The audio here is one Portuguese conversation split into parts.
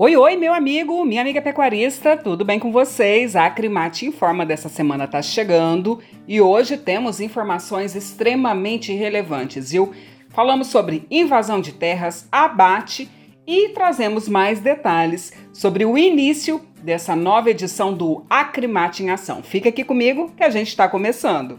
Oi, oi, meu amigo, minha amiga pecuarista, tudo bem com vocês? A Acrimate Informa dessa semana está chegando e hoje temos informações extremamente relevantes, viu? Falamos sobre invasão de terras, abate e trazemos mais detalhes sobre o início dessa nova edição do Acrimate em Ação. Fica aqui comigo que a gente está começando.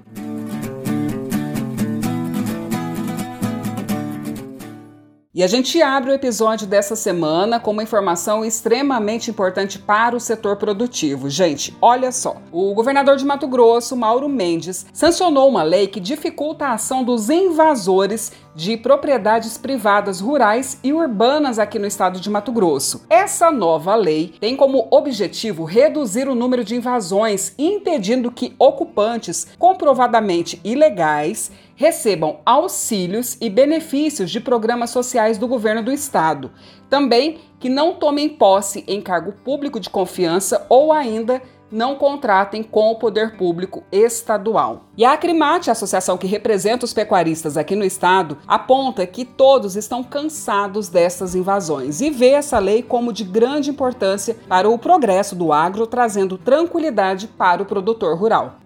E a gente abre o episódio dessa semana com uma informação extremamente importante para o setor produtivo. Gente, olha só. O governador de Mato Grosso, Mauro Mendes, sancionou uma lei que dificulta a ação dos invasores de propriedades privadas rurais e urbanas aqui no estado de Mato Grosso. Essa nova lei tem como objetivo reduzir o número de invasões, impedindo que ocupantes comprovadamente ilegais recebam auxílios e benefícios de programas sociais do governo do estado. Também que não tomem posse em cargo público de confiança ou ainda não contratem com o poder público estadual. E a Acrimate, a associação que representa os pecuaristas aqui no estado, aponta que todos estão cansados dessas invasões e vê essa lei como de grande importância para o progresso do agro, trazendo tranquilidade para o produtor rural.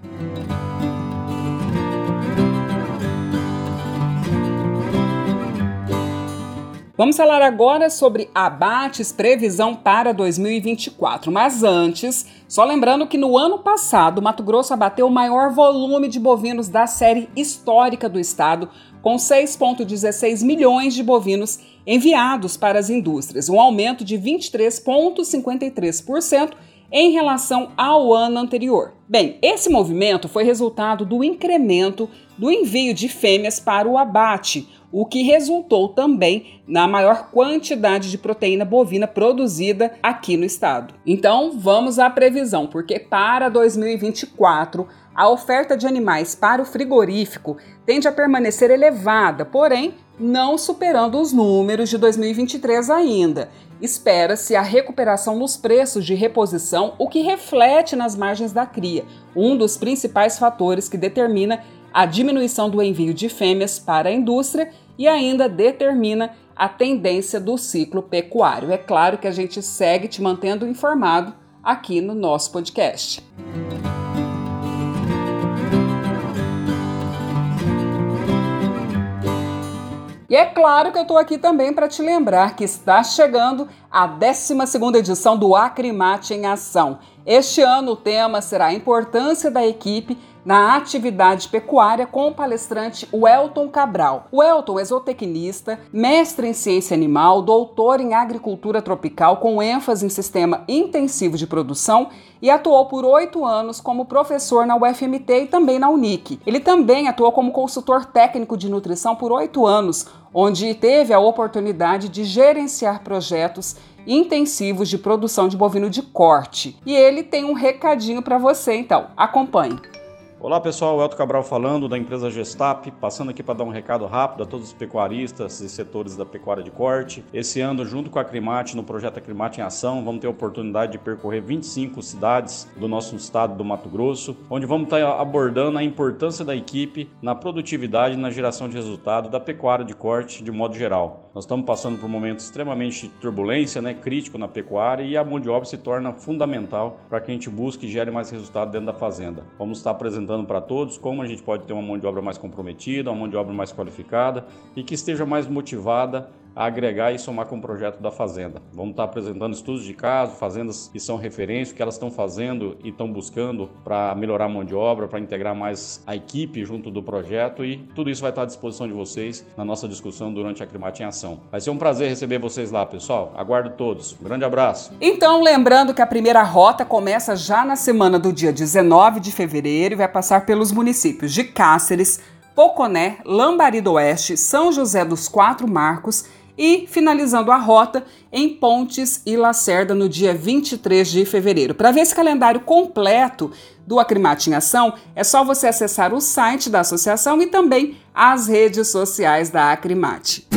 Vamos falar agora sobre abates, previsão para 2024. Mas antes, só lembrando que no ano passado, Mato Grosso abateu o maior volume de bovinos da série histórica do estado, com 6,16 milhões de bovinos enviados para as indústrias, um aumento de 23,53% em relação ao ano anterior. Bem, esse movimento foi resultado do incremento do envio de fêmeas para o abate, o que resultou também na maior quantidade de proteína bovina produzida aqui no estado. Então, vamos à previsão, porque para 2024 a oferta de animais para o frigorífico tende a permanecer elevada, porém não superando os números de 2023 ainda. Espera-se a recuperação nos preços de reposição, o que reflete nas margens da cria, um dos principais fatores que determina a diminuição do envio de fêmeas para a indústria e ainda determina a tendência do ciclo pecuário. É claro que a gente segue te mantendo informado aqui no nosso podcast. E é claro que eu estou aqui também para te lembrar que está chegando a 12 edição do Acrimate em Ação. Este ano o tema será a importância da equipe na atividade pecuária com o palestrante Welton Cabral. O Welton é zootecnista, mestre em ciência animal, doutor em agricultura tropical com ênfase em sistema intensivo de produção e atuou por oito anos como professor na UFMT e também na Unic. Ele também atuou como consultor técnico de nutrição por oito anos, onde teve a oportunidade de gerenciar projetos intensivos de produção de bovino de corte. E ele tem um recadinho para você, então acompanhe. Olá pessoal, Elton Cabral falando da empresa Gestap, passando aqui para dar um recado rápido a todos os pecuaristas e setores da pecuária de corte. Esse ano, junto com a Crimate, no projeto Acrimate em Ação, vamos ter a oportunidade de percorrer 25 cidades do nosso estado do Mato Grosso, onde vamos estar abordando a importância da equipe na produtividade e na geração de resultado da pecuária de corte de modo geral. Nós estamos passando por um momento extremamente turbulência, né, crítico na pecuária e a mão de obra se torna fundamental para que a gente busque e gere mais resultado dentro da fazenda. Vamos estar apresentando apresentando para todos como a gente pode ter uma mão de obra mais comprometida, uma mão de obra mais qualificada e que esteja mais motivada agregar e somar com o projeto da Fazenda. Vamos estar apresentando estudos de caso, fazendas que são referência, o que elas estão fazendo e estão buscando para melhorar a mão de obra, para integrar mais a equipe junto do projeto e tudo isso vai estar à disposição de vocês na nossa discussão durante a Climate em Ação. Vai ser um prazer receber vocês lá, pessoal. Aguardo todos. Um grande abraço. Então, lembrando que a primeira rota começa já na semana do dia 19 de fevereiro e vai passar pelos municípios de Cáceres, Poconé, Lambari do Oeste, São José dos Quatro Marcos e finalizando a rota em Pontes e Lacerda no dia 23 de fevereiro. Para ver esse calendário completo do Acrimate em Ação, é só você acessar o site da associação e também as redes sociais da Acrimate.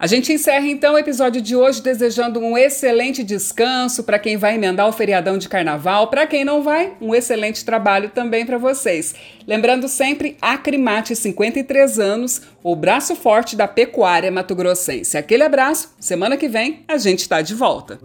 A gente encerra então o episódio de hoje desejando um excelente descanso para quem vai emendar o feriadão de carnaval, para quem não vai, um excelente trabalho também para vocês. Lembrando sempre, Acrimate 53 anos, o braço forte da pecuária mato-grossense. Aquele abraço, semana que vem a gente está de volta.